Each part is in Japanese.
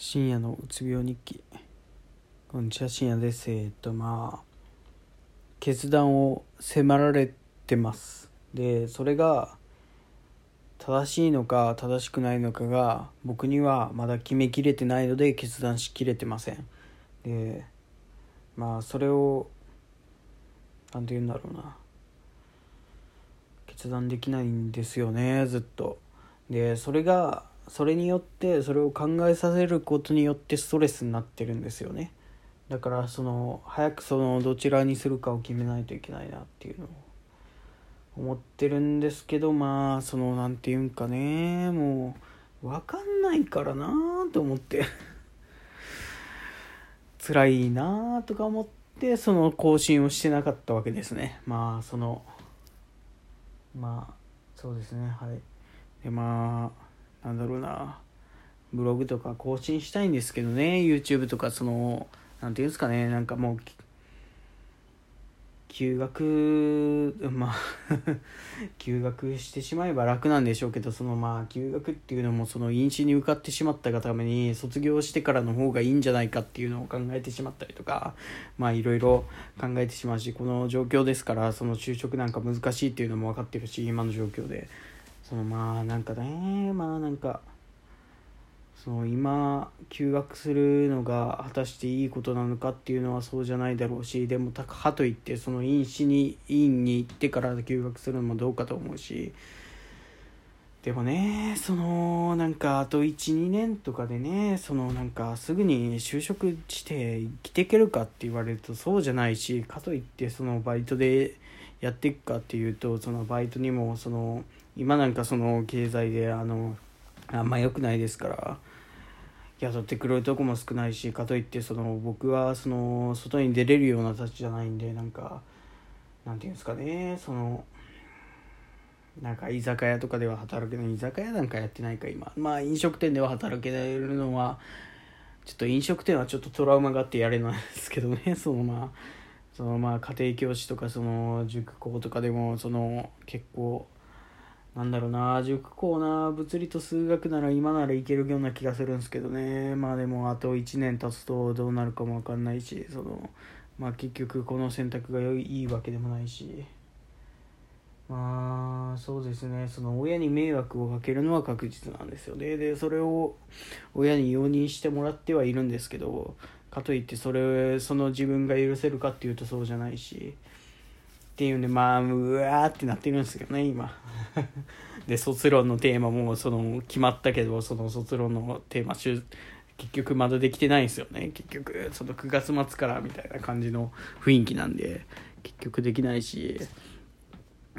深夜のうつ病日記。こんにちは深夜です。えっとまあ決断を迫られてます。でそれが正しいのか正しくないのかが僕にはまだ決めきれてないので決断しきれてません。でまあそれを何て言うんだろうな。決断できないんですよねずっと。でそれがそれによってそれを考えさせることによってストレスになってるんですよね。だからその早くそのどちらにするかを決めないといけないなっていうのを思ってるんですけどまあその何て言うんかね。もう分かんないからなーと思って。辛いなーとか思ってその更新をしてなかったわけですね。まあそのまあそうですね。はい。でまあなんだろうな。ブログとか更新したいんですけどね。YouTube とかその何て言うんですかね。なんかもう休学まあ 休学してしまえば楽なんでしょうけどそのまあ休学っていうのもその飲酒に受かってしまったがために卒業してからの方がいいんじゃないかっていうのを考えてしまったりとかまあいろいろ考えてしまうしこの状況ですからその就職なんか難しいっていうのも分かってるし今の状況で。そのまあなんかねまあなんかその今休学するのが果たしていいことなのかっていうのはそうじゃないだろうしでもたかといってその院士に院に行ってから休学するのもどうかと思うしでもねそのなんかあと12年とかでねそのなんかすぐに就職して生きていけるかって言われるとそうじゃないしかといってそのバイトでやっていくかっていうとそのバイトにもその今なんかその経済であのあんま良くないですから雇ってくれるとこも少ないしかといってその僕はその外に出れるような立ちじゃないんでなんかなんていうんですかねそのなんか居酒屋とかでは働けない居酒屋なんかやってないか今。まあ飲食店では働けるのはちょっと飲食店はちょっとトラウマがあってやれないですけどねそのまあそのまあ家庭教師とかその塾校とかでもその結構なんだろうな塾校な物理と数学なら今ならいけるような気がするんですけどね。まあでもあと1年経つとどうなるかも分かんないしそのまあ結局この選択がいいわけでもないし。まあそうですね。その親に迷惑をかけるのは確実なんですよね。でそれを親に容認してもらってはいるんですけどかといってそれその自分が許せるかっていうとそうじゃないしっていうんでまあうわーってなってるんですけどね今。で卒論のテーマもその決まったけどその卒論のテーマ結局まだできてないんですよね。結局その9月末からみたいな感じの雰囲気なんで結局できないし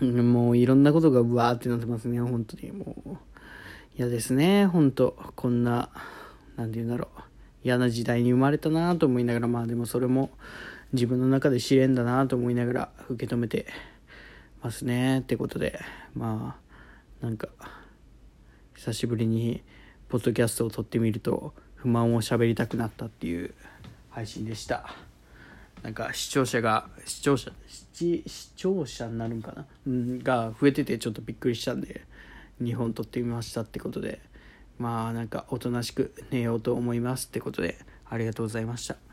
もういろんなことがうわーってなってますね本当に。もう嫌ですね本当。こんな何て言うんだろう嫌な時代に生まれたなと思いながらまあでもそれも自分の中で試練だなと思いながら受け止めてますね。ってことでまあなんか久しぶりにポッドキャストを撮ってみると不満を喋りたくなったっていう配信でした。なんか視聴者が視聴者視聴者になるんかな、うん、が増えててちょっとびっくりしたんで2本撮ってみましたってことでまあなんかおとなしく寝ようと思いますってことでありがとうございました。